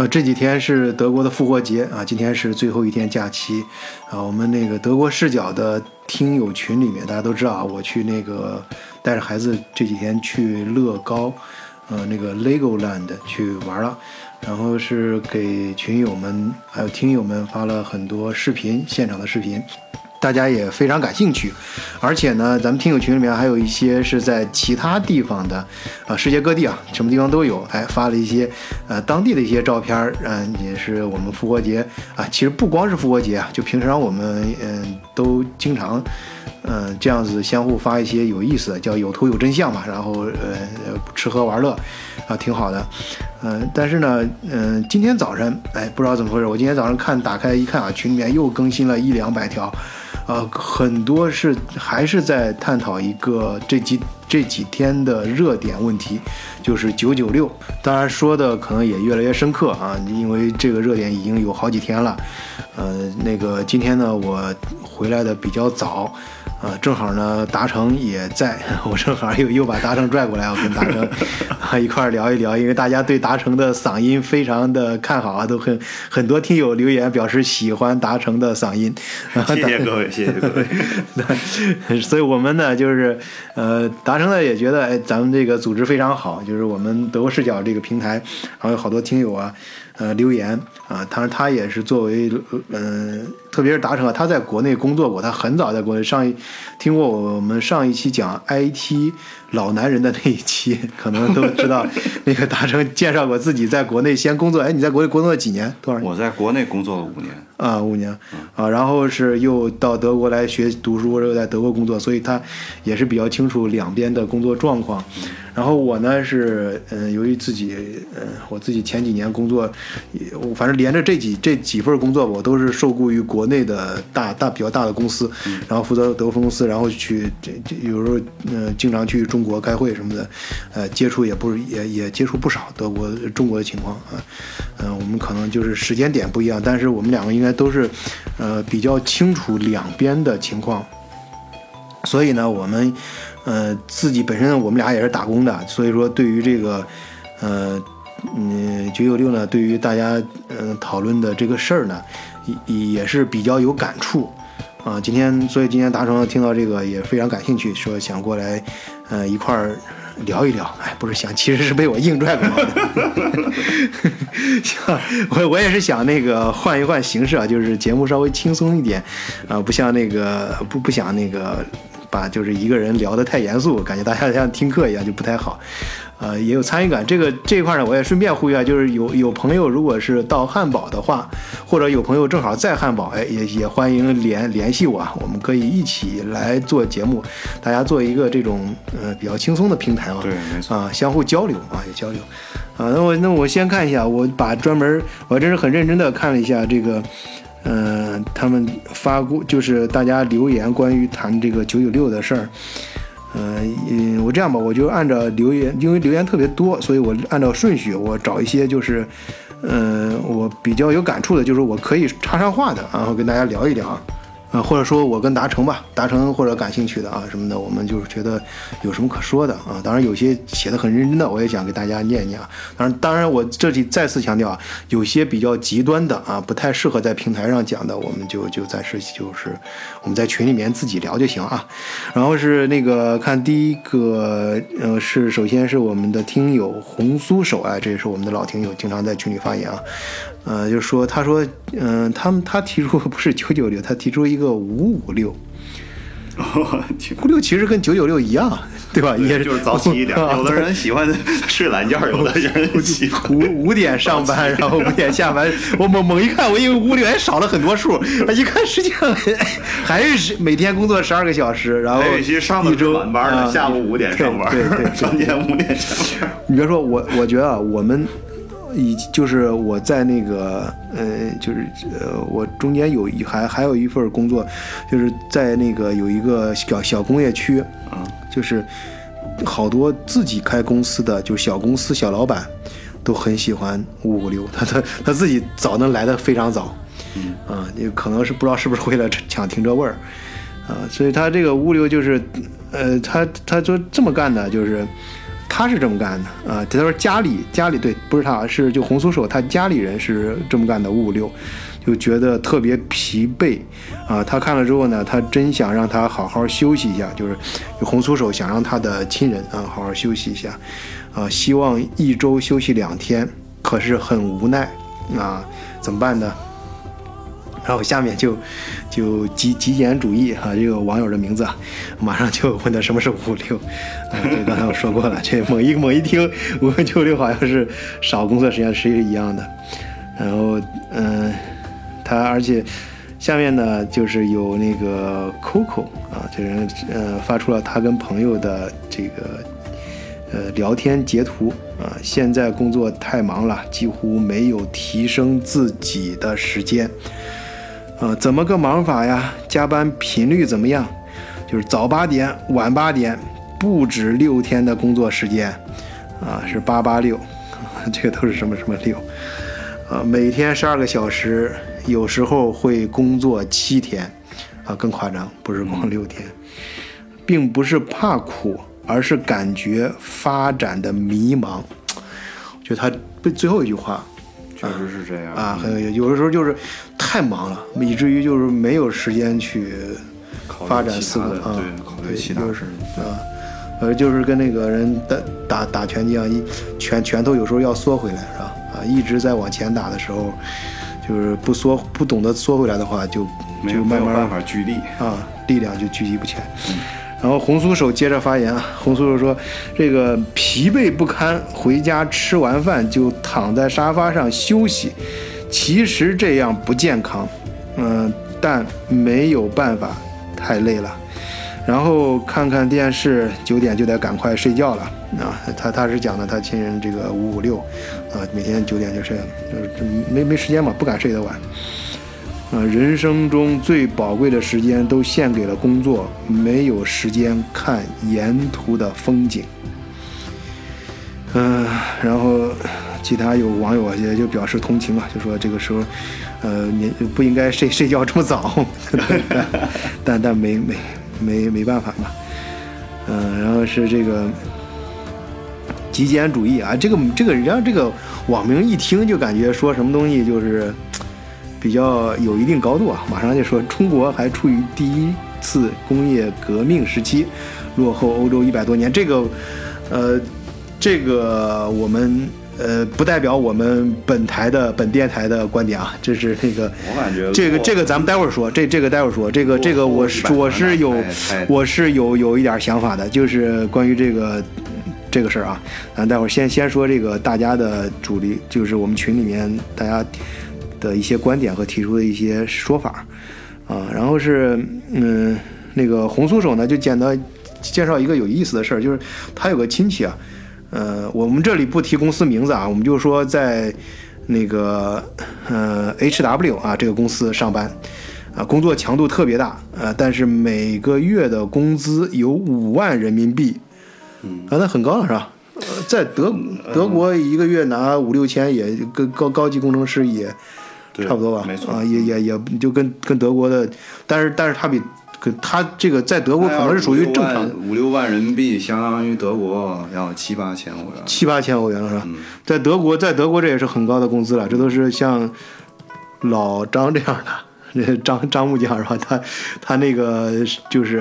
呃，这几天是德国的复活节啊，今天是最后一天假期啊。我们那个德国视角的听友群里面，大家都知道啊，我去那个带着孩子这几天去乐高，呃，那个 Legoland 去玩了，然后是给群友们还有听友们发了很多视频，现场的视频。大家也非常感兴趣，而且呢，咱们听友群里面还有一些是在其他地方的，啊，世界各地啊，什么地方都有，哎，发了一些呃当地的一些照片儿，嗯，也是我们复活节啊，其实不光是复活节啊，就平常我们嗯都经常嗯这样子相互发一些有意思的，叫有图有真相嘛，然后呃吃喝玩乐啊，挺好的，嗯，但是呢，嗯，今天早晨哎，不知道怎么回事，我今天早上看打开一看啊，群里面又更新了一两百条。呃，很多是还是在探讨一个这几这几天的热点问题，就是九九六。当然说的可能也越来越深刻啊，因为这个热点已经有好几天了。呃，那个今天呢，我回来的比较早。啊，正好呢，达成也在，我正好又又把达成拽过来，我跟达成 啊一块聊一聊，因为大家对达成的嗓音非常的看好啊，都很很多听友留言表示喜欢达成的嗓音，谢谢各位，谢谢各位。所以我们呢，就是呃，达成呢也觉得，哎，咱们这个组织非常好，就是我们德国视角这个平台，然后有好多听友啊。呃，留言啊，当然他也是作为，嗯，特别是达成啊，他在国内工作过，他很早在国内上一听过我们上一期讲 IT 老男人的那一期，可能都知道 那个达成介绍过自己在国内先工作。哎，你在国内工作了几年？多少？我在国内工作了五年啊，五年啊，然后是又到德国来学读书，又在德国工作，所以他也是比较清楚两边的工作状况。然后我呢是，嗯，由于自己，嗯，我自己前几年工作，我反正连着这几这几份工作，我都是受雇于国内的大大比较大的公司，然后负责德分公司，然后去这这有时候，嗯，经常去中国开会什么的，呃，接触也不是也也接触不少德国中国的情况啊，嗯，我们可能就是时间点不一样，但是我们两个应该都是，呃，比较清楚两边的情况，所以呢，我们。呃，自己本身我们俩也是打工的，所以说对于这个，呃，嗯，九九六呢，对于大家嗯讨论的这个事儿呢，也也是比较有感触啊。今天，所以今天达成听到这个也非常感兴趣，说想过来，呃，一块儿聊一聊。哎，不是想，其实是被我硬拽过来的。想，我我也是想那个换一换形式啊，就是节目稍微轻松一点啊，不像那个不不想那个。把就是一个人聊得太严肃，感觉大家像听课一样就不太好，呃，也有参与感。这个这一块呢，我也顺便呼吁啊，就是有有朋友如果是到汉堡的话，或者有朋友正好在汉堡，哎，也也欢迎联联系我，我们可以一起来做节目，大家做一个这种呃比较轻松的平台啊，对，没错啊，相互交流啊，也交流啊。那我那我先看一下，我把专门我真是很认真的看了一下这个。嗯，他们发过就是大家留言关于谈这个九九六的事儿。嗯，我这样吧，我就按照留言，因为留言特别多，所以我按照顺序，我找一些就是，嗯，我比较有感触的，就是我可以插上话的，然后跟大家聊一聊。啊，或者说我跟达成吧，达成或者感兴趣的啊什么的，我们就是觉得有什么可说的啊。当然有些写的很认真的，我也想给大家念一念啊。当然，当然我这里再次强调啊，有些比较极端的啊，不太适合在平台上讲的，我们就就暂时就是我们在群里面自己聊就行啊。然后是那个看第一个，呃，是首先是我们的听友红酥手啊，这也是我们的老听友，经常在群里发言啊。呃，就是说他说，嗯，他们他提出不是九九六，他提出一个五五六，五六其实跟九九六一样，对吧？也就是早起一点。有的人喜欢睡懒觉，有的人喜欢五五点上班，然后五点下班。我猛猛一看，我以为五六还少了很多数，一看实际上还是每天工作十二个小时，然后有些上的是晚班的，下午五点上班，对对，中间五点下班。你别说，我我觉得啊，我们。以就是我在那个呃，就是呃，我中间有一还还有一份工作，就是在那个有一个小小工业区啊，就是好多自己开公司的，就是小公司小老板都很喜欢五五六，他他他自己早能来的非常早，嗯啊，也可能是不知道是不是为了抢停车位儿啊，所以他这个物流就是呃，他他就这么干的，就是。他是这么干的啊。他说家里家里对，不是他，是就红酥手他家里人是这么干的五五六，就觉得特别疲惫啊。他看了之后呢，他真想让他好好休息一下，就是红酥手想让他的亲人啊好好休息一下啊，希望一周休息两天，可是很无奈啊，怎么办呢？然后下面就就极极简主义哈、这个网友的名字啊，马上就问他什么是五六，啊，这刚才我说过了，这猛一猛一听五九六好像是少工作时间，实际是一样的。然后嗯、他而且下面呢就是有那个 Coco 啊，这人呃发出了他跟朋友的这个呃聊天截图啊，现在工作太忙了，几乎没有提升自己的时间。啊，怎么个忙法呀？加班频率怎么样？就是早八点，晚八点，不止六天的工作时间，啊，是八八六，这个都是什么什么六，啊，每天十二个小时，有时候会工作七天，啊，更夸张，不是光六天，并不是怕苦，而是感觉发展的迷茫。就他被最后一句话，确实是这样啊，很有有的时候就是太忙了，以至于就是没有时间去发展思路啊，对，考虑其他就是啊，呃，就是跟那个人打打打拳击一样，一拳拳头有时候要缩回来，是吧？啊，一直在往前打的时候，就是不缩不懂得缩回来的话，就没有没有就慢慢办法聚力。啊，力量就聚集不前。然后红酥手接着发言啊，红酥手说：“这个疲惫不堪，回家吃完饭就躺在沙发上休息，其实这样不健康，嗯、但没有办法，太累了。然后看看电视，九点就得赶快睡觉了啊。他他是讲的他亲人这个五五六，啊，每天九点就睡了，就是没没时间嘛，不敢睡得晚。”啊，人生中最宝贵的时间都献给了工作，没有时间看沿途的风景。嗯、然后其他有网友也就表示同情啊，就说这个时候，呃，你不应该睡 睡觉这么早，但但没没没没办法嘛。嗯、然后是这个极简主义啊，这个这个人家这个网名一听就感觉说什么东西就是。比较有一定高度啊，马上就说中国还处于第一次工业革命时期，落后欧洲一百多年。这个，呃，这个我们呃不代表我们本台的本电台的观点啊，这是那个我感觉这个这个咱们待会儿说，这这个待会儿说，这个这个我是我是有100太太我是有有一点想法的，就是关于这个这个事儿啊，咱待会儿先先说这个大家的主力，就是我们群里面大家的一些观点和提出的一些说法啊，然后是嗯那个红酥手呢就简单介绍一个有意思的事儿，就是他有个亲戚啊，呃，我们这里不提公司名字啊，我们就说在那个呃 HW 啊这个公司上班。啊，工作强度特别大，呃，但是每个月的工资有五万人民币，嗯啊，那很高了是吧？呃，在德德国一个月拿五六千也跟高高级工程师也对差不多吧？没错啊，也也也就跟跟德国的，但是但是他比跟他这个在德国可能是属于正常的五六万人民币，相当于德国要七八千欧元。七八千欧元了是吧？嗯在德国，在德国这也是很高的工资了，这都是像老张这样的，这张张木匠是吧？他他那个就是，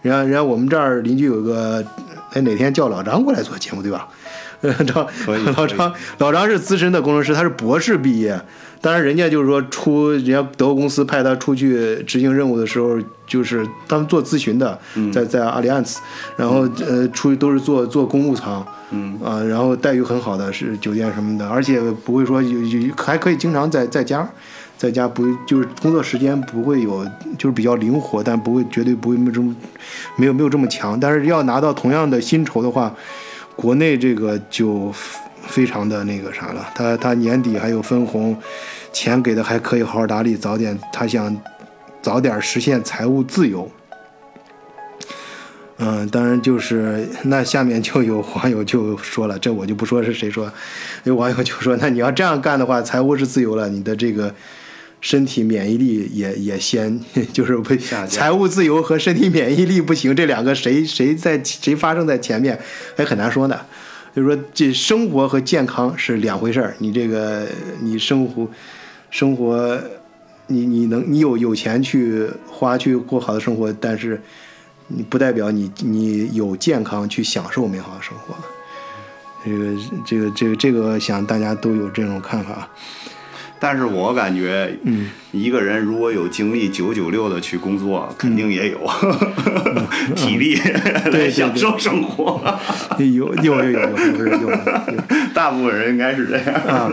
人家人家我们这儿邻居有个，哎哪天叫老张过来做节目对吧？老张老张是资深的工程师，他是博士毕业。当然，人家就是说出人家德国公司派他出去执行任务的时候，就是他们做咨询的，在在阿里安斯，然后呃出去都是做做公务舱，嗯。啊，然后待遇很好的是酒店什么的，而且不会说有有还可以经常在在家，在家不就是工作时间不会有就是比较灵活，但不会绝对不会没有这么没有没有这么强，但是要拿到同样的薪酬的话，国内这个就非常的那个啥了，他他年底还有分红，钱给的还可以好好打理，早点他想早点实现财务自由。嗯，当然就是那下面就有网友就说了，这我就不说是谁说，有网友就说，那你要这样干的话，财务是自由了，你的这个身体免疫力也也先 就是不财务自由和身体免疫力不行，这两个谁谁在谁发生在前面，还很难说呢。所以说这生活和健康是两回事儿。你这个你生活生活，你你能你有有钱去花去过好的生活，但是你不代表你你有健康去享受美好的生活。这个这个这个这个，想大家都有这种看法。但是我感觉，一个人如果有精力九九六的去工作，肯定也有 体力，对，享受生活，有有有有有，大部分人应该是这样。啊，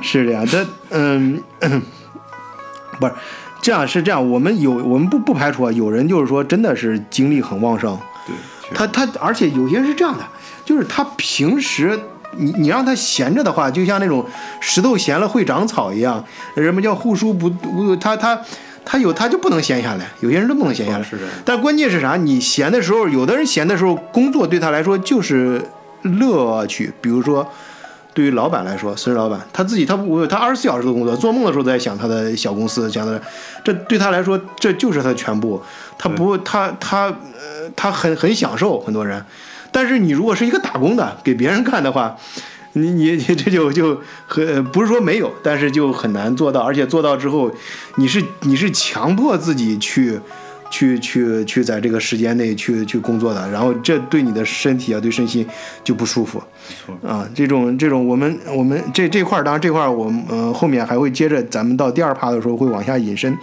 是的呀，但嗯，不是这样是这样，我们有我们不不排除啊，有人就是说真的是精力很旺盛，对，他他而且有些是这样的，就是他平时。你你让他闲着的话，就像那种石头闲了会长草一样，人们叫护书不不，他他他有他就不能闲下来，有些人都不能闲下来。但关键是啥？你闲的时候，有的人闲的时候，工作对他来说就是乐趣。比如说，对于老板来说，私人老板他自己他不他二十四小时的工作，做梦的时候都在想他的小公司，想的这对他来说这就是他的全部。他不他他呃他很很享受很多人，但是你如果是一个打工的给别人干的话。你你你这就就很不是说没有，但是就很难做到，而且做到之后，你是你是强迫自己去去去去在这个时间内去去工作的，然后这对你的身体啊对身心就不舒服错啊。这种这种我们我们这这块儿，当然这块儿我们呃后面还会接着，咱们到第二趴的时候会往下引申。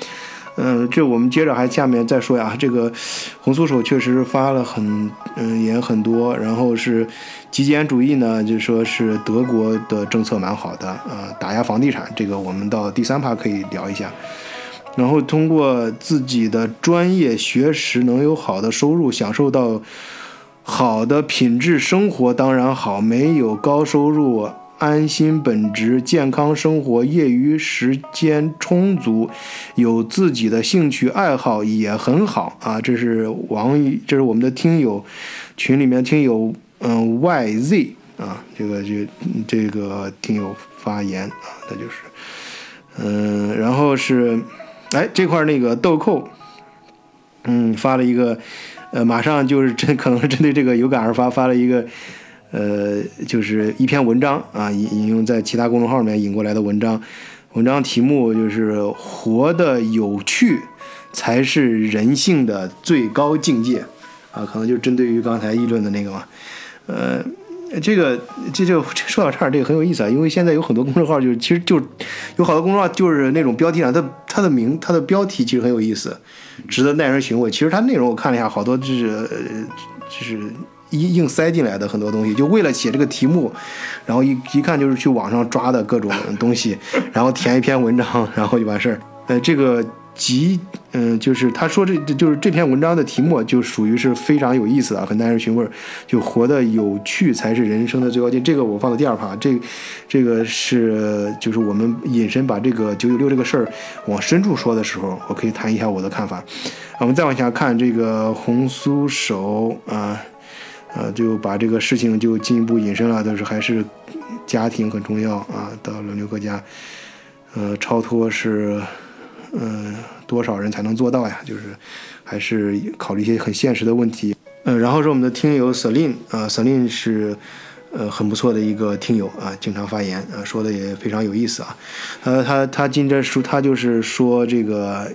嗯，这我们接着还下面再说呀。这个红酥手确实发了很嗯也很多，然后是极简主义呢，就说是德国的政策蛮好的啊、打压房地产，这个我们到第三趴可以聊一下。然后通过自己的专业学识能有好的收入，享受到好的品质生活，当然好。没有高收入，安心本职，健康生活，业余时间充足，有自己的兴趣爱好也很好啊。这是网友，这是我们的听友群里面听友，嗯，YZ 啊，这个这这个听友发言啊，他就是，嗯，然后是，哎，这块那个豆蔻，嗯，发了一个，呃，马上就是针可能是针对这个有感而发，发了一个，呃，就是一篇文章啊，引引用在其他公众号里面引过来的文章，文章题目就是“活的有趣才是人性的最高境界”，啊，可能就针对于刚才议论的那个嘛，呃。这个这就说到这儿，这个很有意思啊，因为现在有很多公众号，就其实就有好多公众号就是那种标题上，它它的名它的标题其实很有意思，值得耐人寻味。其实它内容我看了一下，好多就是呃就是硬硬塞进来的很多东西，就为了写这个题目，然后一一看就是去网上抓的各种东西，然后填一篇文章，然后就完事儿。呃，这个极嗯、就是他说这这就是这篇文章的题目就属于是非常有意思的，很耐人寻味儿，就活得有趣才是人生的最高境界。这个我放到第二趴，这这个是就是我们引申把这个九九六这个事儿往深处说的时候，我可以谈一下我的看法。我们再往下看这个红酥手啊。呃就把这个事情就进一步引申了，就是还是家庭很重要啊。到轮流各家，呃，超脱是，呃，多少人才能做到呀？就是还是考虑一些很现实的问题。呃，然后是我们的听友 Selin 啊，Selin 是呃很不错的一个听友啊，经常发言啊，说的也非常有意思啊。呃，他他今天说他就是说这个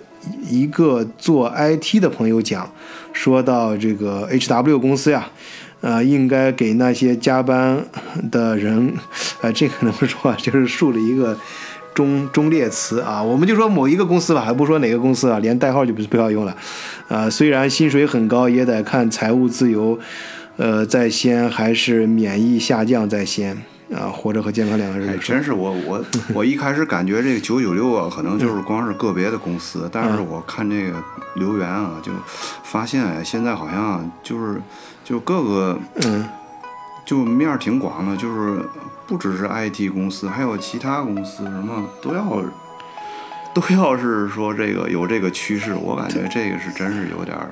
一个做 IT 的朋友讲，说到这个 HW 公司呀。呃，应该给那些加班的人，呃，这个怎么说啊？就是竖了一个中中列词啊。我们就说某一个公司吧，还不说哪个公司啊，连代号就不不要用了。啊、虽然薪水很高，也得看财务自由，呃，在先还是免疫下降在先啊。活着和健康两个哎，人，真是我我 我一开始感觉这个九九六啊，可能就是光是个别的公司，但是我看这个留言啊，就发现哎，现在好像就是就各个嗯就面儿挺广的，就是不只是 IT 公司，还有其他公司什么都要都要是说这个有这个趋势，我感觉这个是真是有点儿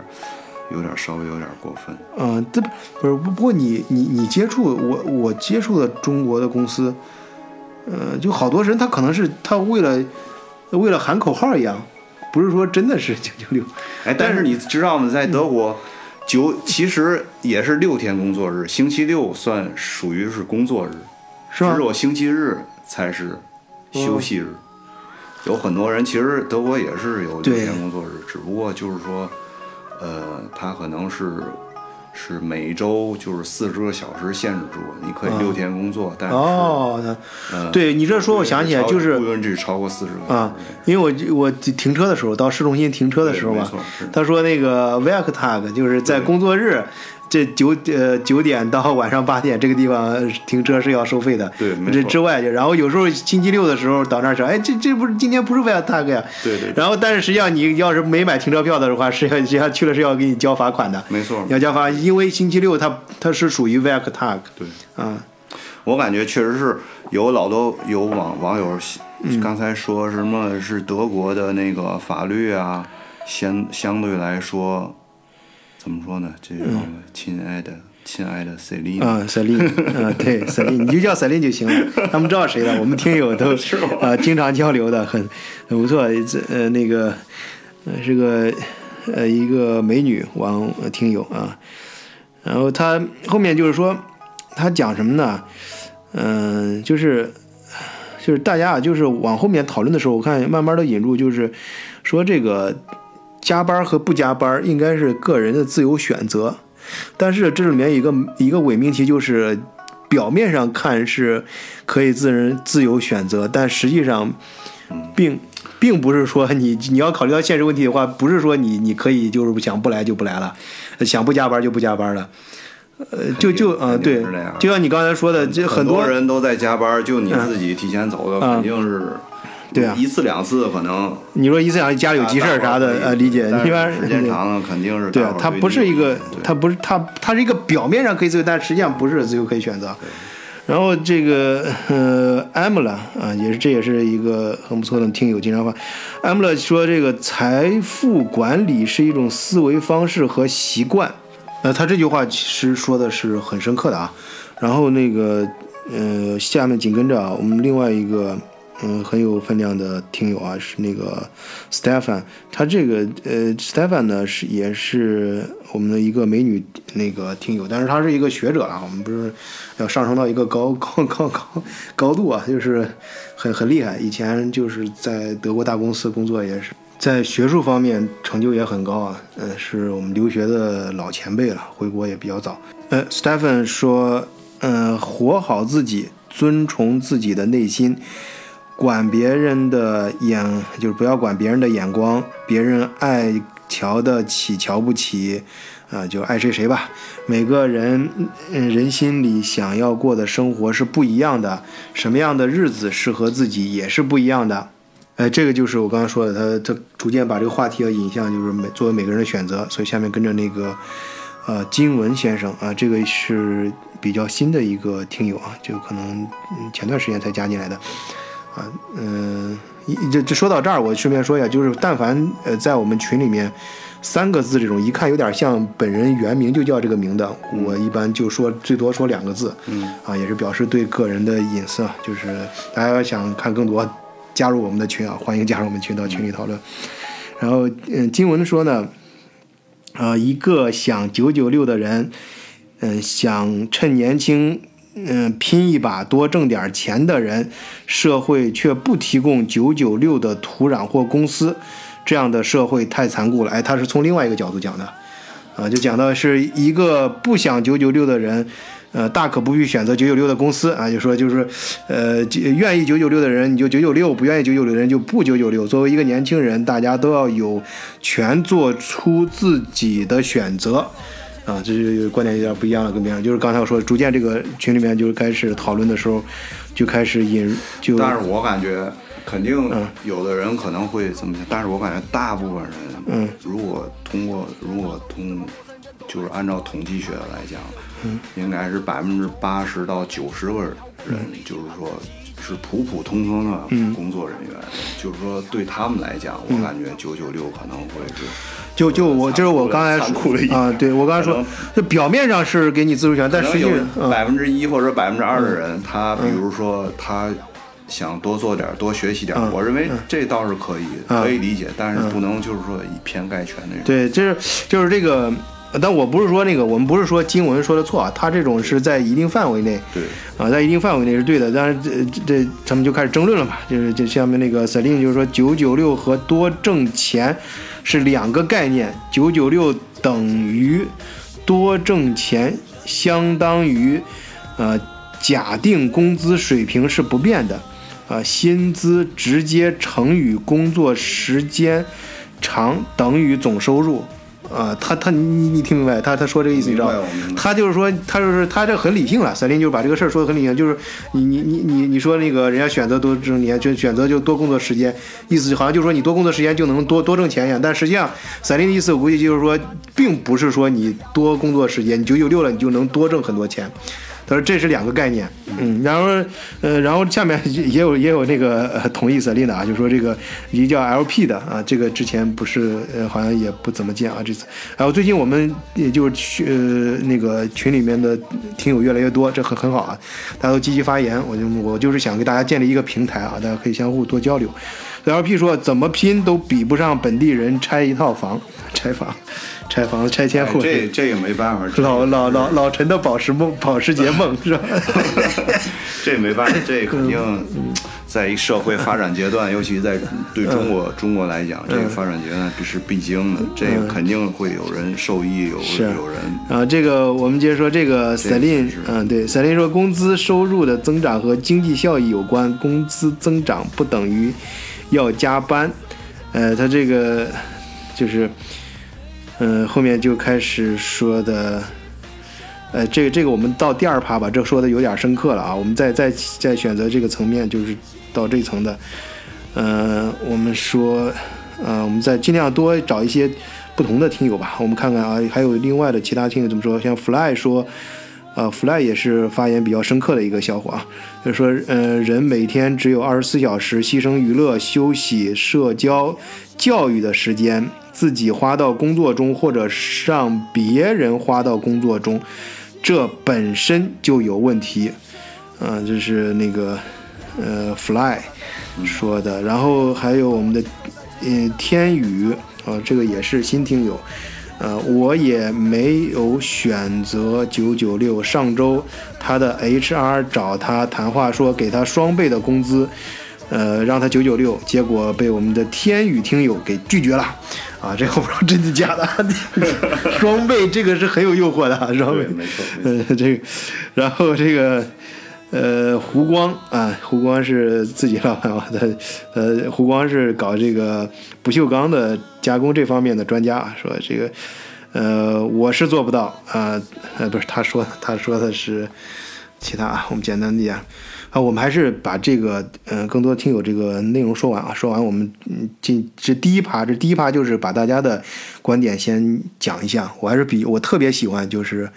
有点儿稍微有点儿过分。嗯，这不不是不不过你你你接触我我接触的中国的公司，呃，就好多人他可能是他为了为了喊口号一样，不是说真的是九九六。哎，但是你知道吗？在德国，九其实也是六天工作日，星期六算属于是工作日，是吗只有星期日才是休息日。有很多人其实德国也是有六天工作日，只不过就是说，呃，他可能是是每周就是四十个小时限制住，你可以六天工作，但是哦，呃对你这说，我想起来就是不允许超过四十个啊，因为我我停车的时候，到市中心停车的时候嘛对没错是，他说那个 work tag 就是在工作日。这九呃九点到晚上八点这个地方停车是要收费的，对这之外，然后有时候星期六的时候到那儿说，哎，这这不是今天不是 w e r k t a g 呀？对对对然后但是实际上你要是没买停车票的话，是要实际上去了是要给你交罚款的，没错要交罚，因为星期六它它是属于 w e r k t a g 对。啊，我感觉确实是有老多有网网友嗯刚才说什么是德国的那个法律啊，相相对来说怎么说呢？这个亲爱的、亲爱的 Celine，、啊，Celine，啊，对，Celine，，你就叫 Celine 就行了。他们知道谁了，我们听友都 啊经常交流的，很很不错。这呃那个呃是个呃一个美女网呃听友啊，然后他后面就是说他讲什么呢？嗯、就是就是大家啊，就是往后面讨论的时候，我看慢慢的引入，就是说这个加班和不加班应该是个人的自由选择。但是这里面一个一个伪命题就是，表面上看是可以自人自由选择，但实际上并并不是说你你要考虑到现实问题的话，不是说你你可以就是想不来就不来了，想不加班就不加班了。呃，就就啊、呃对就像你刚才说的，这很多人都在加班，就你自己提前走的，嗯肯定是对啊一次两次可能你说一次两次家里有急事儿啥的，呃，理解。一般时间长了肯定是对大伙，儿对它不是一个对，它不是它，它是一个表面上可以自由，但实际上不是自由可以选择。然后这个呃，Amla 啊，也是这也是一个很不错的听友经常发。Amla 说这个财富管理是一种思维方式和习惯。呃，他这句话其实说的是很深刻的啊。然后那个呃，下面紧跟着啊，我们另外一个嗯很有分量的听友啊，是那个 Stefan，他这个呃 Stefan 呢是也是我们的一个美女那个听友，但是他是一个学者啊，我们不是要上升到一个高高高高高度啊，就是很很厉害，以前就是在德国大公司工作也是。在学术方面成就也很高啊，呃，是我们留学的老前辈了，回国也比较早。呃，Stephen 说，呃，活好自己，遵从自己的内心，管别人的眼，就是不要管别人的眼光，别人爱瞧得起瞧不起，啊、就爱谁谁吧。每个人，人心里想要过的生活是不一样的，什么样的日子适合自己也是不一样的。哎，这个就是我刚刚说的，他他逐渐把这个话题要引向，就是每作为每个人的选择。所以下面跟着那个，呃，金文先生啊，这个是比较新的一个听友啊，就可能前段时间才加进来的，啊，嗯、一这这说到这儿，我顺便说一下，就是但凡呃在我们群里面三个字这种一看有点像本人原名就叫这个名的，我一般就说最多说两个字，嗯啊，也是表示对个人的隐私啊，就是大家要想看更多，加入我们的群啊，欢迎加入我们群到群里讨论。然后，嗯，金文说呢，呃，一个想九九六的人，嗯、想趁年轻，嗯、拼一把多挣点钱的人，社会却不提供九九六的土壤或公司，这样的社会太残酷了。哎，他是从另外一个角度讲的。啊，就讲到是一个不想九九六的人，呃，大可不必选择九九六的公司啊，就说就是，呃，愿意九九六的人你就九九六，不愿意九九六的人就不九九六。作为一个年轻人，大家都要有权做出自己的选择。啊，这是观点有点不一样了，跟别人。就是刚才我说，逐渐这个群里面就开始讨论的时候，就开始引就但是我感觉肯定嗯有的人可能会这么想，但是我感觉大部分人，嗯，如果通过如果通，就是按照统计学来讲，嗯，应该是百分之八十到九十个人，就是说是普普通通的嗯。工作人员，就是说对他们来讲，我感觉九九六可能会是。就就我就是我刚才说啊，对我刚才说就表面上是给你自主权，但实际百分之一或者百分之二的人，他比如说他想多做点儿、多学习点儿，嗯。我认为这倒是可以，嗯。可以理解，但是不能就是说以偏概全的。对，就是就是这个，但我不是说那个，我们不是说经文说的错啊，他这种是在一定范围内，对，啊，在一定范围内是对的。但是，这这他们就开始争论了嘛，就是就下面那个 Celine 就是说，九九六和多挣钱是两个概念，九九六等于多挣钱，相当于呃假定工资水平是不变的，啊，薪资直接乘以工作时间长等于总收入。啊，他他你你听明白？他他说这个意思你知道他就是说，他就是他这很理性了。赛琳就是把这个事儿说的很理性，就是你你你你你说那个人家选择多挣钱，就选择就多工作时间，意思就好像就是说你多工作时间就能多多挣钱一样。但实际上，赛琳的意思我估计就是说，并不是说你多工作时间，你九九六了你就能多挣很多钱。他说这是两个概念，嗯，然后呃，然后下面也有也有那个、呃、同意瑟琳的啊，就说这个一个叫 LP 的啊，这个之前不是呃好像也不怎么见啊这次，然后最近我们也就是去呃那个群里面的听友越来越多，这很很好啊，大家都积极发言，我就我就是想给大家建立一个平台啊，大家可以相互多交流。LP 说怎么拼都比不上本地人拆一套房，拆房，拆房子拆迁户。哎这这也没办法，老老老老陈的保时梦，保时捷梦是吧？这也没办法，这肯定在一社会发展阶段，尤其在对中国中国来讲，这个发展阶段是必经的，这个肯定会有人受益，有有人啊，这个我们接着说这个这 Celine，嗯，对，Celine 说工资收入的增长和经济效益有关，工资增长不等于要加班。呃，他这个就是，嗯、后面就开始说的。呃，这个这个我们到第二趴吧，这说的有点深刻了啊。我们再再再选择这个层面，就是到这层的。呃，我们说，呃，我们再尽量多找一些不同的听友吧。我们看看啊，还有另外的其他听友怎么说。像 Fly 说，呃，Fly 也是发言比较深刻的一个笑话，就是说，呃，人每天只有二十四小时，牺牲娱乐、休息、社交、教育的时间，自己花到工作中，或者让别人花到工作中，这本身就有问题。嗯、这是那个呃 Fly 说的，然后还有我们的呃天宇啊、这个也是新听友。呃，我也没有选择九九六。上周他的 HR 找他谈话，说给他双倍的工资，呃，让他九九六，结果被我们的天宇听友给拒绝了。啊，这个我不知道真的假的，双倍这个是很有诱惑的，啊，双倍对，没错呃，这个，然后这个，呃，胡光啊，胡光是自己老板嘛，他呃，胡光是搞这个不锈钢的加工这方面的专家，说这个，呃，我是做不到啊，呃，不是他说他说的是其他啊，我们简单地啊。啊，我们还是把这个，嗯、更多听友这个内容说完啊，说完我们嗯进这第一趴，这第一趴就是把大家的观点先讲一下。我还是比我特别喜欢就是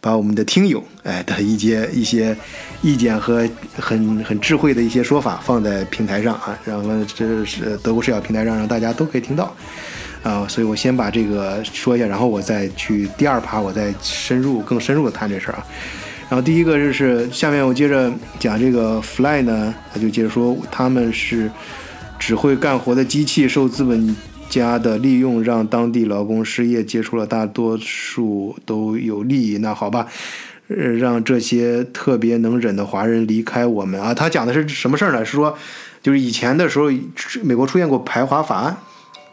把我们的听友哎的一些一些意见和很很智慧的一些说法放在平台上啊，然后这是德国视角平台上让大家都可以听到。啊、所以我先把这个说一下，然后我再去第二趴，我再深入更深入的谈这事儿啊。然后第一个就是下面我接着讲这个 Fly 呢，他就接着说他们是只会干活的机器，受资本家的利用，让当地劳工失业，接触了大多数都有利益。那好吧，呃，让这些特别能忍的华人离开我们啊。他讲的是什么事儿呢？是说就是以前的时候，美国出现过排华法案，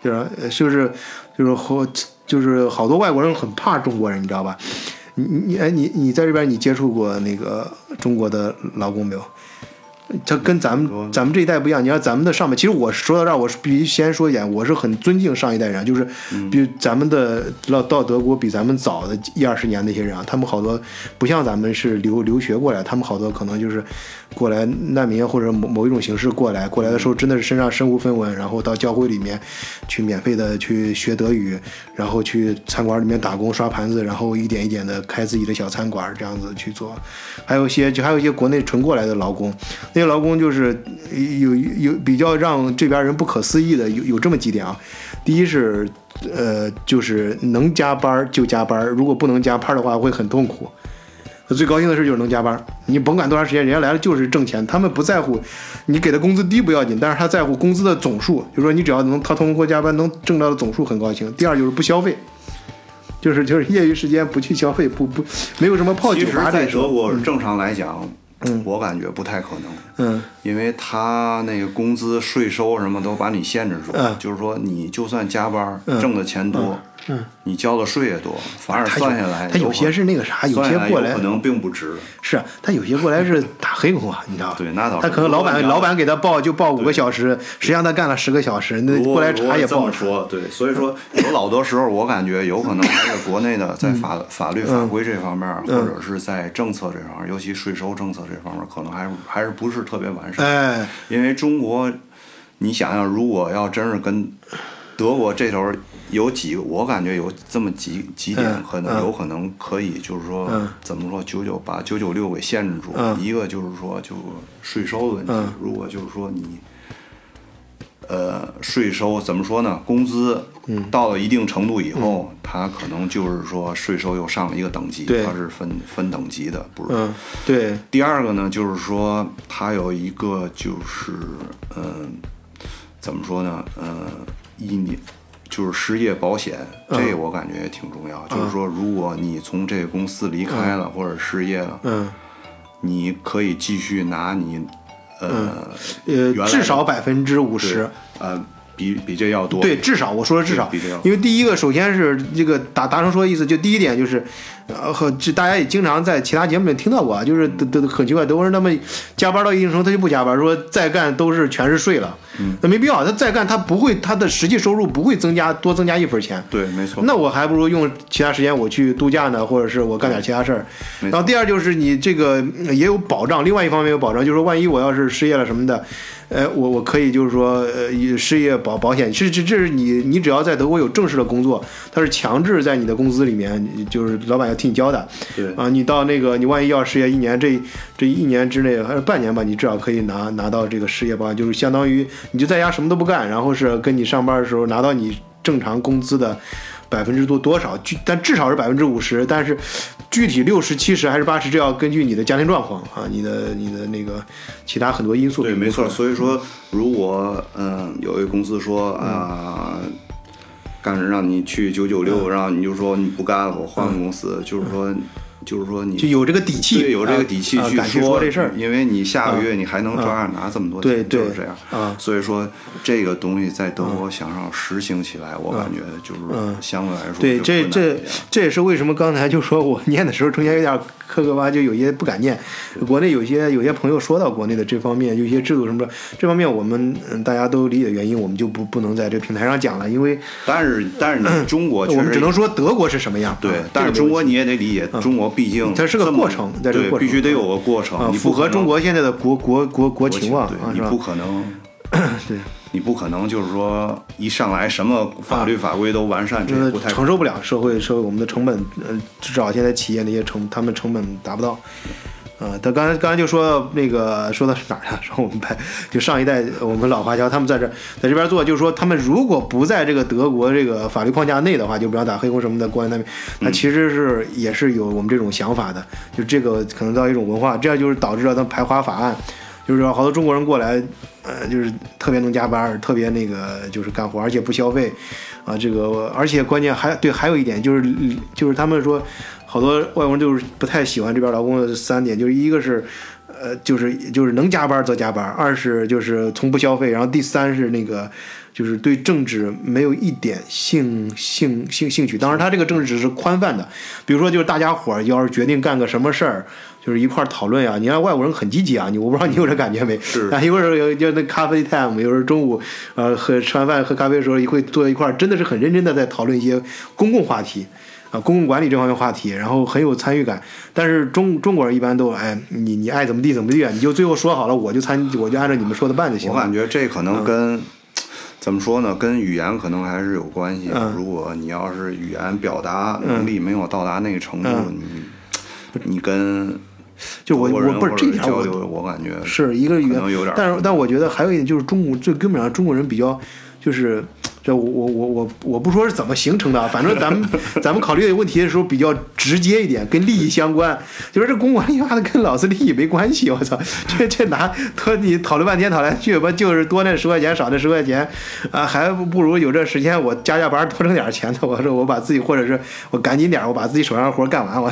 就是就是就是和就是好多外国人很怕中国人，你知道吧？你你你哎你你在这边你接触过那个中国的劳工没有？他跟咱们咱们这一代不一样，你看咱们的上面，其实我说到这儿，我是必须先说一点，我是很尊敬上一代人，就是比如咱们的到到德国比咱们早的一二十年那些人啊，他们好多不像咱们是留留学过来，他们好多可能就是过来难民或者某某一种形式过来，过来的时候真的是身上身无分文，然后到教会里面去免费的去学德语，然后去餐馆里面打工刷盘子，然后一点一点的开自己的小餐馆这样子去做，还有一些就还有一些国内纯过来的劳工，那些劳工就是有有比较让这边人不可思议的有有这么几点啊，第一是呃就是能加班就加班，如果不能加班的话会很痛苦。最高兴的事就是能加班，你甭管多长时间，人家来了就是挣钱，他们不在乎你给的工资低不要紧，但是他在乎工资的总数，就是说你只要能他通过加班能挣到的总数很高兴。第二就是不消费，就是就是业余时间不去消费，不不没有什么泡酒其实，在。德国正常来讲，我感觉不太可能。嗯。因为他那个工资、税收什么都把你限制住，嗯。就是说你就算加班，挣的钱多，你交的税也多，反而算下来，他有些是那个啥，有些过来有可能并不值。是啊，他有些过来是打黑工啊，你知道吧？对那倒是他可能老板老板给他报就报五个小时，实际上他干了十个小时，那过来查也不好说，对，所以说有老多时候我感觉有可能还是国内的在法法律法规这方面，或者是在政策这方面，尤其税收政策这方面，可能还是还是不是特别完善。哎，因为中国，你想想，如果要真是跟德国这头有几个，我感觉有这么几几点嗯，可能有可能可以，就是说嗯怎么说，九九把九九六给限制住。嗯一个就是说，就税收的问题嗯，如果就是说你。呃，税收怎么说呢？工资嗯到了一定程度以后，它可能就是说税收又上了一个等级，对它是分分等级的，不是嗯，对，第二个呢，就是说它有一个就是嗯、怎么说呢？呃，一年就是失业保险，嗯这我感觉也挺重要。就是说，如果你从这个公司离开了、或者失业了，嗯你可以继续拿你呃、至少百分之五十。呃比比这要多。对，至少我说的至少比这要，因为第一个首先是这个达达成说的意思，就第一点就是，呃，和这大家也经常在其他节目里听到过啊，就是很奇怪，德国人他们加班到一定程度他就不加班，说再干都是全是税了，嗯那没必要，他再干他不会他的实际收入不会增加多增加一分钱，对，没错。那我还不如用其他时间我去度假呢，或者是我干点其他事儿。然后第二就是你这个嗯也有保障，另外一方面有保障，就是说万一我要是失业了什么的，呃，我我可以就是说呃失业保保险，这这这是你你只要在德国有正式的工作，它是强制在你的工资里面，就是老板要替你交的。对啊，你到那个你万一要失业一年，这这一年之内还是半年吧，你至少可以拿拿到这个失业保险，就是相当于你就在家什么都不干，然后是跟你上班的时候拿到你正常工资的百分之多多少，具但至少是百分之五十，但是具体六十、七十还是八十，这要根据你的家庭状况啊，你的你的那个其他很多因素。对，没错。所以嗯说，如果嗯、有一个公司说啊、干着让你去九九嗯六，然后你就说你不干了，我换个公司，就是说，就是说你就有这个底气，对有这个底气去啊说这事儿。因为你下个月你还能照样拿这么多钱，就是这样。啊所以说这个东西在德国想要实行起来，我感觉就是相对来说对，这这这也是为什么刚才就说我念的时候中间有点磕磕巴，就有些不敢念。国内有些有些朋友说到国内的这方面，有些制度什么的，这方面我们嗯大家都理解原因，我们就不不能在这个平台上讲了，因为但是但是你中国我们只能说德国是什么样。对但是中国你也得理解，中国毕竟它是个过程在这个过程必须得有个过程，符合中国现在的国国国国情况对啊，你不？可能，对，你不可能就是说一上来什么法律法规都完善，这真的不太承受不了社会社会我们的成本，呃，至少现在企业那些成他们成本达不到。啊、他刚才刚才就说那个说到是哪儿了？说我们拍就上一代我们老华侨他们在这在这边做，就是说他们如果不在这个德国这个法律框架内的话，就比方打黑工什么的过来那边，他其实是也是有我们这种想法的，就这个可能到一种文化，这样就是导致了他们排华法案，就是说好多中国人过来，呃，就是特别能加班，特别那个就是干活，而且不消费，啊，这个而且关键还对，还有一点就是就是他们说好多外国人就是不太喜欢这边劳工的三点，就是一个是。呃，就是就是能加班则加班，二是就是从不消费，然后第三是那个就是对政治没有一点兴兴兴兴趣。当然，他这个政治只是宽泛的，比如说就是大家伙儿要是决定干个什么事儿，就是一块儿讨论呀。你看外国人很积极啊，你我不知道你有这感觉没？是 啊，有时候有就那咖啡 time，有时候中午呃喝吃完饭喝咖啡的时候，也会坐在一块儿，真的是很认真的在讨论一些公共话题。啊，公共管理这方面话题，然后很有参与感。但是中中国人一般都哎，你你爱怎么地怎么地啊，你就最后说好了，我就参，我就按照你们说的办就行了。我感觉这可能跟、怎么说呢，跟语言可能还是有关系。嗯如果你要是语言表达能力没有到达那个程度，嗯你你跟就我我不是或这点我我感觉是一个语言可能有点，但是但我觉得还有一点就是中国最根本上中国人比较就是这我我我我我不说是怎么形成的啊，反正咱们 咱们考虑问题的时候比较直接一点，跟利益相关。就是这公管力妈的跟老子利益没关系，我操！这这拿托你讨论半天讨来去吧，就是多那十块钱少那十块钱，啊，还不如有这时间我加加班多挣点钱呢。我说我把自己或者是我赶紧点，我把自己手上的活干完我。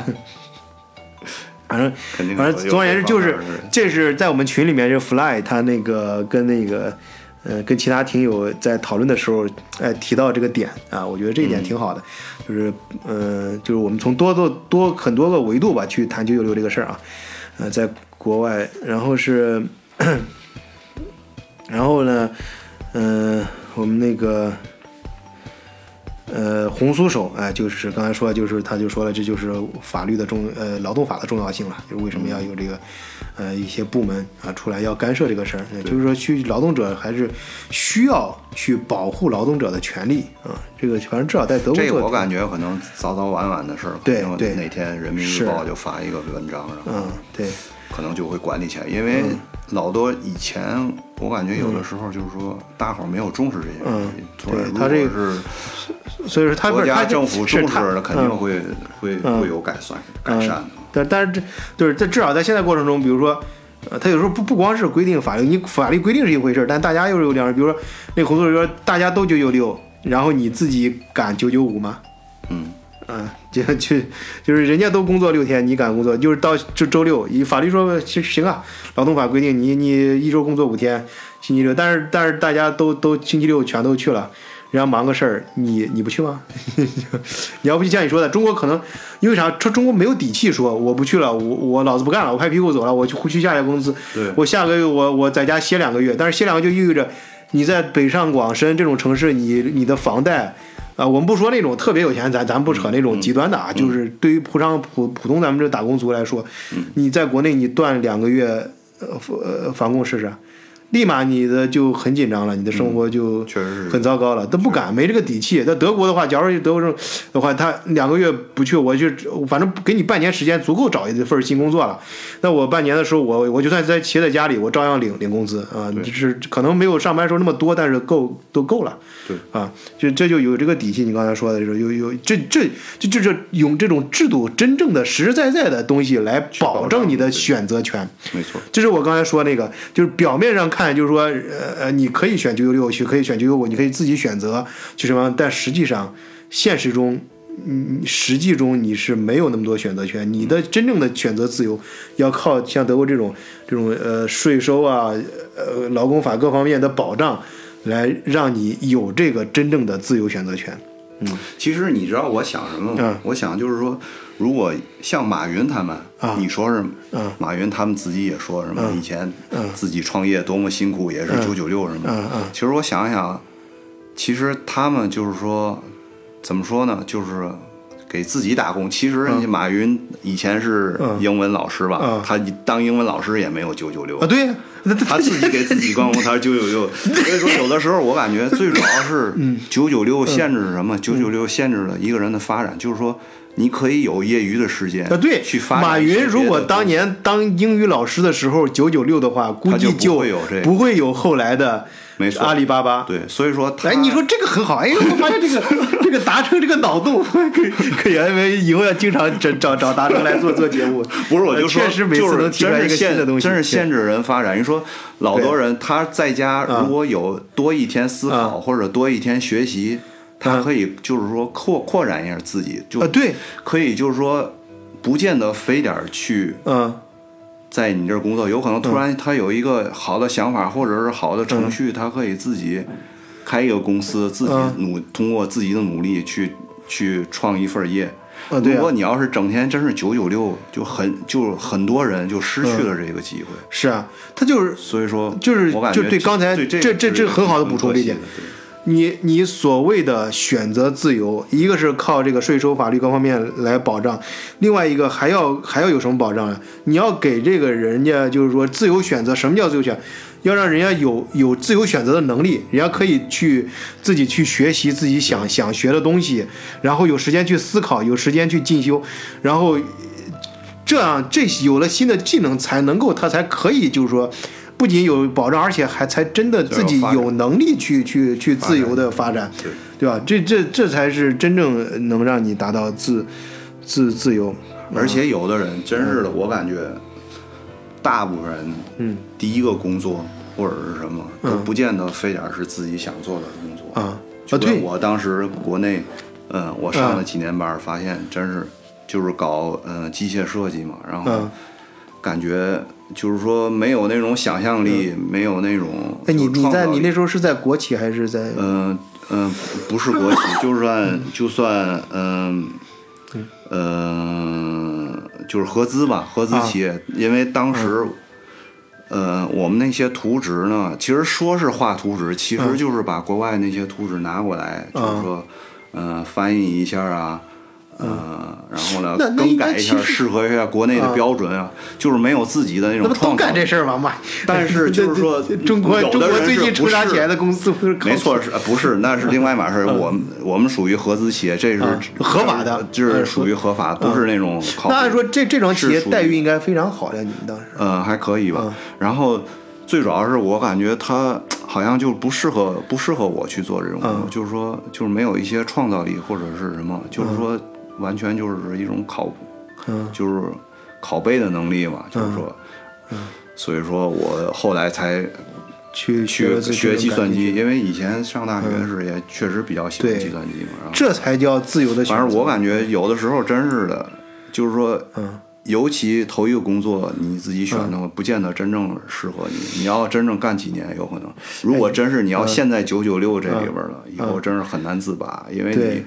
反正反正总而言之就是，这是在我们群里面，这 Fly 他那个跟那个。呃，跟其他听友在讨论的时候，哎，提到这个点啊，我觉得这一点挺好的，就是，呃，就是我们从多多多很多个维度吧去谈九九六这个事儿啊，呃，在国外，然后是，然后呢，嗯，我们那个。呃，红酥手，哎，就是刚才说，就是他就说了，这就是法律的重，呃，劳动法的重要性了，就是为什么要有这个，呃，一些部门啊出来要干涉这个事儿，就是说去劳动者还是需要去保护劳动者的权利啊，这个反正至少在德国，这个我感觉可能早早晚晚的事儿，对对，哪天人民日报就发一个文章，然后嗯，对，可能就会管理起来，因为老多以前我感觉有的时候就是说大伙儿没有重视这些东西，对他这个是。所以说，他国家政府重视了，肯定会会会有改善改善的。但但是这就是在至少在现在过程中，比如说，呃，他有时候不不光是规定法律，你法律规定是一回事但大家又是有两，比如说那个红色说大家都九九六，然后你自己敢九九五吗？嗯嗯，就就就是人家都工作六天，你敢工作？就是到就周六，以法律说行行啊，劳动法规定你你一周工作五天，星期六，但是但是大家都都星期六全都去了。人家忙个事儿，你你不去吗？你要不就像你说的，中国可能因为啥？中中国没有底气说我不去了，我我老子不干了，我拍屁股走了，我去去下家公司。我下个月我我在家歇两个月，但是歇两个月就意味着你在北上广深这种城市，你你的房贷啊，我们不说那种特别有钱，咱咱不扯那种极端的啊，就是对于普常普普通咱们这打工族来说，你在国内你断两个月呃呃房供试试。立马你的就很紧张了，你的生活就很糟糕了，都不敢，没这个底气。在德国的话，假如德国人的话，他两个月不去，我就反正给你半年时间，足够找一份新工作了。那我半年的时候，我我就算在企业在家里，我照样领领工资啊，就是可能没有上班时候那么多，但是够都够了。对啊，就这就有这个底气。你刚才说的就是有有这这就就是用这种制度真正的实实在在的东西来保证你的选择权。没错，这是我刚才说那个，就是表面上看。就是说，呃呃，你可以选九九六，去可以选九九五，你可以自己选择去什么，但实际上，现实中，嗯，实际中你是没有那么多选择权。你的真正的选择自由，要靠像德国这种这种呃税收啊，呃劳工法各方面的保障，来让你有这个真正的自由选择权。嗯，其实你知道我想什么吗？我想就是说。如果像马云他们，你说是马云他们自己也说什么？以前自己创业多么辛苦，也是九九六是吗？其实我想想，其实他们就是说，怎么说呢？就是给自己打工。其实人家马云以前是英文老师吧？他当英文老师也没有九九六啊。对，他自己给自己干工，他是九九六。所以说，有的时候我感觉最主要是九九六限制什么？九九六限制了一个人的发展，就是说。你可以有业余的时间啊，对，去发马云如果当年当英语老师的时候九九六的话，估计就不会有后来的阿里巴巴。对，所以说，哎，你说这个很好，哎，我发现这个这个达成这个脑洞 可以可以，因为以后要经常找找找达成来做做节目。不是，我就说，确实每次能提出来一个新的东西，真是限制人发展。你说，老多人他在家如果有多一天思考或者多一天学习。他可以就是说扩扩展一下自己，就对，可以就是说，不见得非得去嗯，在你这儿工作，有可能突然他有一个好的想法或者是好的程序，他可以自己开一个公司，自己努通过自己的努力去去创一份业。如果你要是整天真是九九六，就很就很多人就失去了这个机会。是啊，他就是所以说就是就对刚才这这这很好的补充这一点。你你所谓的选择自由，一个是靠这个税收、法律各方面来保障，另外一个还要还要有什么保障啊？你要给这个人家就是说自由选择，什么叫自由选？要让人家有有自由选择的能力，人家可以去自己去学习自己想想学的东西，然后有时间去思考，有时间去进修，然后这样这有了新的技能，才能够他才可以就是说。不仅有保障，而且还才真的自己有能力去去去自由的发展，对对吧？这这这才是真正能让你达到自自自由。而且有的人真是的，我感觉大部分人，嗯。第一个工作或者是什么，都嗯不见得非得是自己想做的工作。啊。就啊，对。跟，我当时国内，嗯，我上了几年班，发现真是就是搞嗯机械设计嘛，然后嗯。感觉就是说没有那种想象力，没有那种哎，你你在你那时候是在国企还是在？嗯嗯，不是国企，就算就算嗯嗯，就是合资吧，合资企业，因为当时。呃，我们那些图纸呢，其实说是画图纸，其实就是把国外那些图纸拿过来，就是说，呃，翻译一下啊，呃，然后呢更改一下，适合一下国内的标准啊，就是没有自己的那种创造干这事儿吗？妈，但是就是说中国中国最近挣大是钱的公司不是没错，是呃不是？那是另外一码事儿。我们我们属于合资企业，这是嗯合法的就是属于合法，不是那种靠。那按说这这种企业待遇应该非常好呀，你们当时。嗯还可以嗯吧。然后最主要是我感觉他好像就不适合不适合我去做这种工作，嗯就是说就是没有一些创造力或者是什么，就是说完全就是一种拷，嗯就是拷贝的能力嘛，就是说。所以说我后来才去学学计算机，因为以前上大学时也确实比较喜欢计算机嘛。然后这才叫自由的。反正我感觉有的时候真是的，就是说，嗯，尤其头一个工作你自己选的话，不见得真正适合你。你要真正干几年，有可能。如果真是你要现在九九六这里边了，以后真是很难自拔，因为你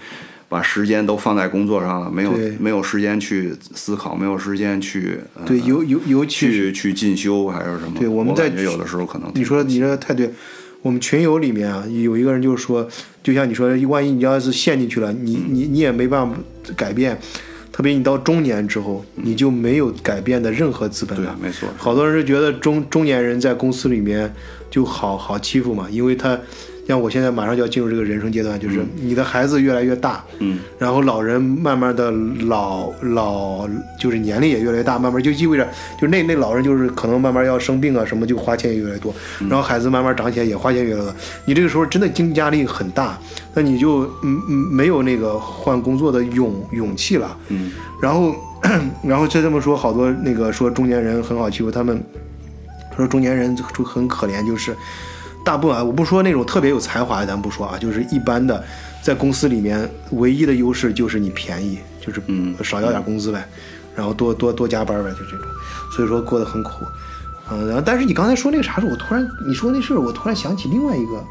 把时间都放在工作上了，没有没有时间去思考，没有时间去呃对尤尤尤其是去去进修还是什么。对我们在有的时候可能你说你这太对，我们群友里面啊，有一个人就是说，就像你说的，万一你要是陷进去了，你你你也没办法改变，特别你到中年之后，你就没有改变的任何资本了。对没错。好多人是觉得中中年人在公司里面就好好欺负嘛，因为他像我现在马上就要进入这个人生阶段，就是你的孩子越来越大，嗯，然后老人慢慢的老老就是年龄也越来越大，慢慢就意味着就那那老人就是可能慢慢要生病啊什么，就花钱也越来越多，然后孩子慢慢长起来也花钱越来越多，你这个时候真的经济压力很大，那你就嗯嗯没有那个换工作的勇勇气了，嗯，然后 然后再这么说，好多那个说中年人很好欺负，他们说中年人就很可怜，就是大部分啊我不说那种特别有才华的，咱不说啊，就是一般的，在公司里面唯一的优势就是你便宜，就是嗯。少要点工资呗，然后多多多加班呗，就这种，所以说过得很苦。嗯，然后但是你刚才说那个啥时候，我突然你说那事儿，我突然想起另外一个，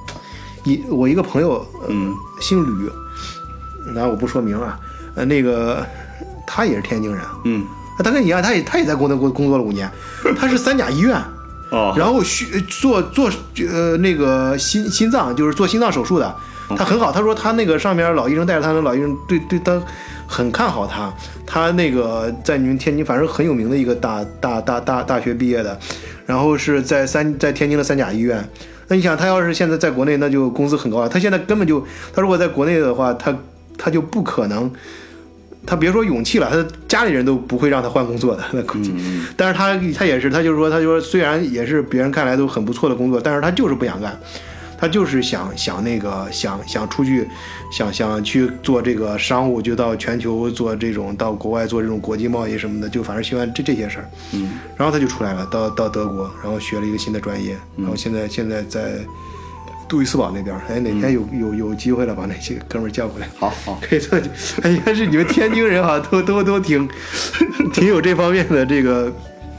一我一个朋友，呃、嗯姓吕，那我不说名啊，呃，那个他也是天津人，嗯。他跟你一样，他也他也在工作工作了五年，他是三甲医院，哦，然后需做做呃那个心心脏就是做心脏手术的，他很好。他说他那个上面老医生带着他，那老医生对对他很看好他。他那个在你们天津反正很有名的一个大大大大大学毕业的，然后是在三在天津的三甲医院。那你想他要是现在在国内，那就工资很高了。他现在根本就他如果在国内的话，他他就不可能。他别说勇气了，他家里人都不会让他换工作的，那估计。嗯但是他他也是，他就是说，他就说虽然也是别人看来都很不错的工作，但是他就是不想干，他就是想想那个想想出去，想想去做这个商务，就到全球做这种到国外做这种国际贸易什么的，就反正喜欢这这些事儿。嗯然后他就出来了，到到德国，然后学了一个新的专业，然后现在现在在杜伊斯堡那边儿。哎，哪天有有有机会了，把那些哥们儿叫过来。好好，可以做，哎，应该是你们天津人哈，都都都挺 挺有这方面的这个，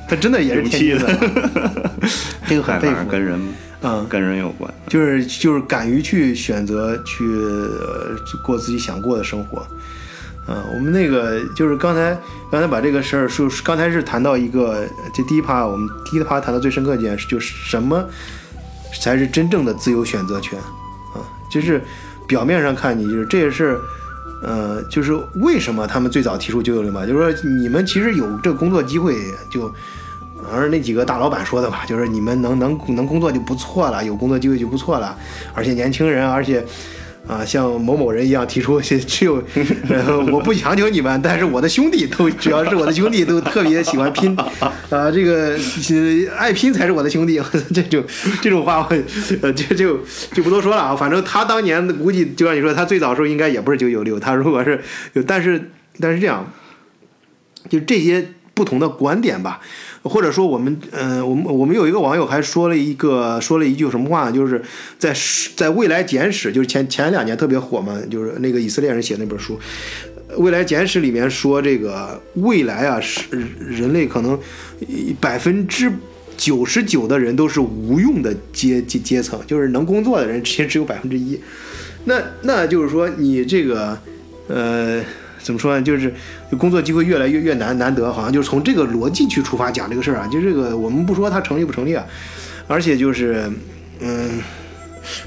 他真的也是天津的，这个很佩服。跟人嗯，跟人有关。就是就是敢于去选择去、呃、去过自己想过的生活。嗯，我们那个就是刚才刚才把这个事儿说，刚才是谈到一个这第一趴，我们第一趴谈到最深刻一件事，就是什么才是真正的自由选择权啊？就是表面上看你就是这也是。呃，就是为什么他们最早提出九九六嘛？就是说你们其实有这工作机会，就反正那几个大老板说的吧，就是你们能能能工作就不错了，有工作机会就不错了，而且年轻人，而且啊，像某某人一样提出，只有，呃，我不强求你们，但是我的兄弟都，只要是我的兄弟都特别喜欢拼，啊，这个爱拼才是我的兄弟，这种这种话，呃，就就就不多说了啊。反正他当年估计就像你说，他最早时候应该也不是九九六，他如果是，但是但是这样，就这些不同的观点吧。或者说我们，嗯，我们我们有一个网友还说了一个说了一句什么话呢？就是在在未来简史，就是前前两年特别火嘛，就是那个以色列人写那本书《未来简史》里面说，这个未来啊，是人类可能百分之九十九的人都是无用的阶阶阶层，就是能工作的人其实只有百分之一。那那就是说你这个，呃。怎么说呢？就是工作机会越来越越难难得，好像就是从这个逻辑去出发讲这个事儿啊。就这个，我们不说它成立不成立啊，而且就是，嗯，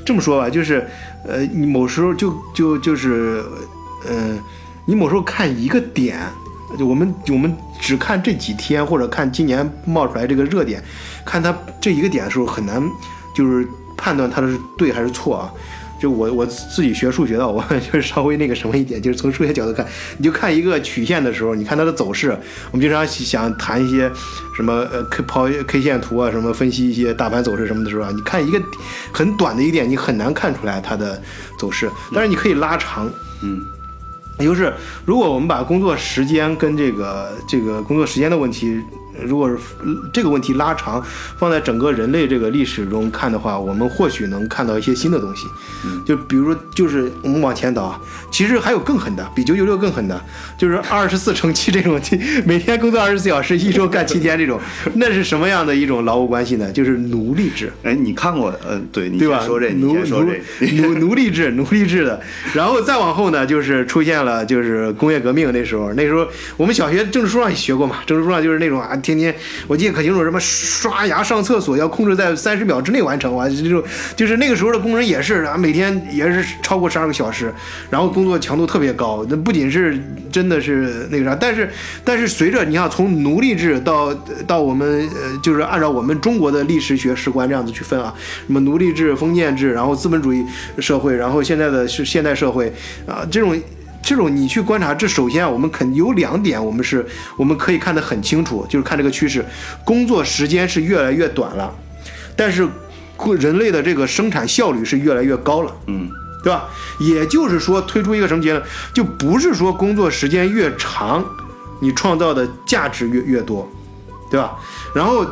这么说吧，就是呃，你某时候就就就是，嗯，你某时候看一个点，就我们我们只看这几天或者看今年冒出来这个热点，看它这一个点的时候，很难就是判断它的是对还是错啊。就我我自己学数学的，我就是稍微那个什么一点，就是从数学角度看，你就看一个曲线的时候，你看它的走势。我们经常想谈一些什么呃 K 抛 K 线图啊，什么分析一些大盘走势什么的时候啊，你看一个很短的一点，你很难看出来它的走势。但是你可以拉长，嗯，也就是如果我们把工作时间跟这个这个工作时间的问题。如果是这个问题拉长，放在整个人类这个历史中看的话，我们或许能看到一些新的东西。就比如，就是我们往前倒，其实还有更狠的，比九九六更狠的，就是 二十四乘七这种，每天工作二十四小时，一周干七天这种，那是什么样的一种劳务关系呢？就是奴隶制。哎，你看过？呃，对，对吧？说这，你先说这奴奴隶制，奴隶制的。然后再往后呢，就是出现了，就是工业革命那时候，那时候我们小学政治书上也学过嘛，政治书上就是那种啊。天天我记得可清楚，什么刷牙、上厕所要控制在三十秒之内完成啊！这种就是那个时候的工人也是啊，每天也是超过十二个小时，然后工作强度特别高。那不仅是真的是那个啥，但是但是随着你看从奴隶制到到我们呃，就是按照我们中国的历史学史观这样子去分啊，什么奴隶制、封建制，然后资本主义社会，然后现在的是现代社会啊，这种。这种你去观察，这首先啊我们肯有两点，我们是我们可以看得很清楚，就是看这个趋势，工作时间是越来越短了，但是人类的这个生产效率是越来越高了，嗯，对吧？也就是说，推出一个什么结论，就不是说工作时间越长，你创造的价值越越多，对吧？然后。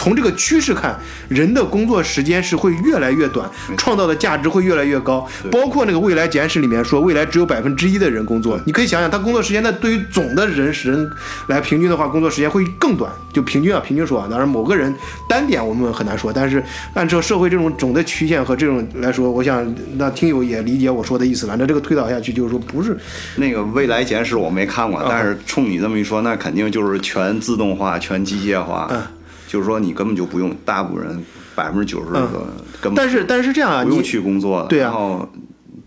从这个趋势看，人的工作时间是会越来越短，创造的价值会越来越高。包括那个未来简史里面说，未来只有百分之一的人工作。你可以想想，他工作时间，那对于总的人人来平均的话，工作时间会更短。就平均啊，平均说啊，当然某个人单点我们很难说。但是按照社会这种总的曲线和这种来说，我想那听友也理解我说的意思了。那这个推导下去，就是说不是那个未来简史我没看过，但是冲你这么一说，那肯定就是全自动化、全机械化。嗯。就是说，你根本就不用，大部分人百分之九十的根本。但是但是这样啊，不用去工作，对然后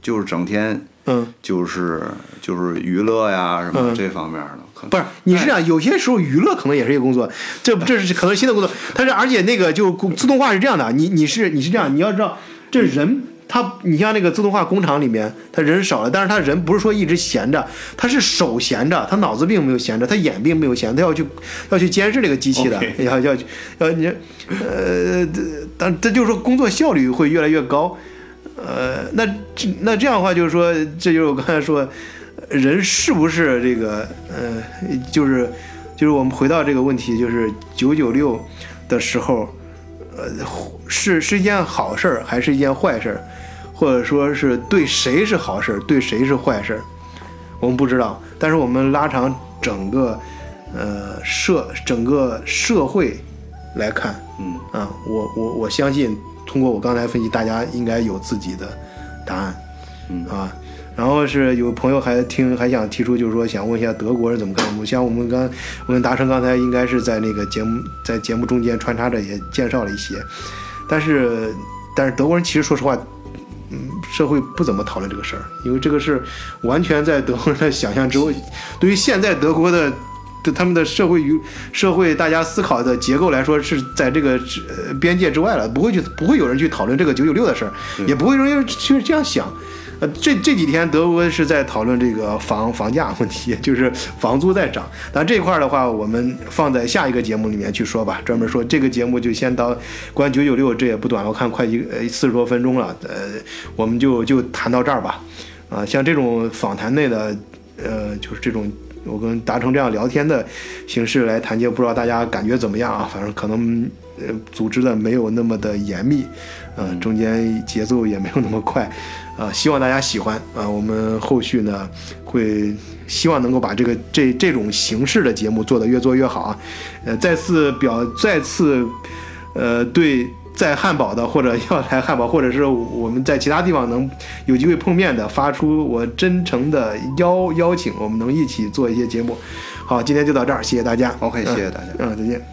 就是整天，嗯，就是就是娱乐呀什么这方面的。可能不是，你是这样，有些时候娱乐可能也是一个工作，这这是可能新的工作。但是而且那个就自动化是这样的，你你是你是这样，你要知道这人。他，你像那个自动化工厂里面，他人少了，但是他人不是说一直闲着，他是手闲着，他脑子并没有闲着，他眼并没有闲，他要去要去监视这个机器的，要要要你，呃，但这就是说工作效率会越来越高，呃，那这那这样的话就是说，这就是我刚才说，人是不是这个，呃，就是就是我们回到这个问题，就是九九六的时候，呃，是是一件好事儿还是一件坏事儿？或者说是对谁是好事儿，对谁是坏事儿，我们不知道。但是我们拉长整个，呃社整个社会来看，嗯啊，我我我相信，通过我刚才分析，大家应该有自己的答案，嗯啊。然后是有朋友还听还想提出，就是说想问一下德国人怎么看。像我们刚我跟达成刚才应该是在那个节目在节目中间穿插着也介绍了一些，但是但是德国人其实说实话。社会不怎么讨论这个事儿，因为这个是完全在德国人的想象之外。对于现在德国的他们的社会与社会大家思考的结构来说是在这个呃边界之外了，不会去不会有人去讨论这个九九六的事儿，也不会有人去这样想。呃，这这几天德国是在讨论这个房房价问题，就是房租在涨。但这块儿的话，我们放在下一个节目里面去说吧，专门说这个节目就先到关九九六，这也不短了，我看快一呃四十多分钟了，呃，我们就就谈到这儿吧。啊，像这种访谈类的，呃，就是这种我跟达成这样聊天的形式来谈就，不知道大家感觉怎么样啊？反正可能呃组织的没有那么的严密，嗯、中间节奏也没有那么快，呃、希望大家喜欢啊、我们后续呢会希望能够把这个这这种形式的节目做得越做越好啊。呃，再次表再次呃对。在汉堡的，或者要来汉堡，或者是我们在其他地方能有机会碰面的，发出我真诚的邀邀请，我们能一起做一些节目。好，今天就到这儿，谢谢大家。OK，谢谢大家。嗯，再见。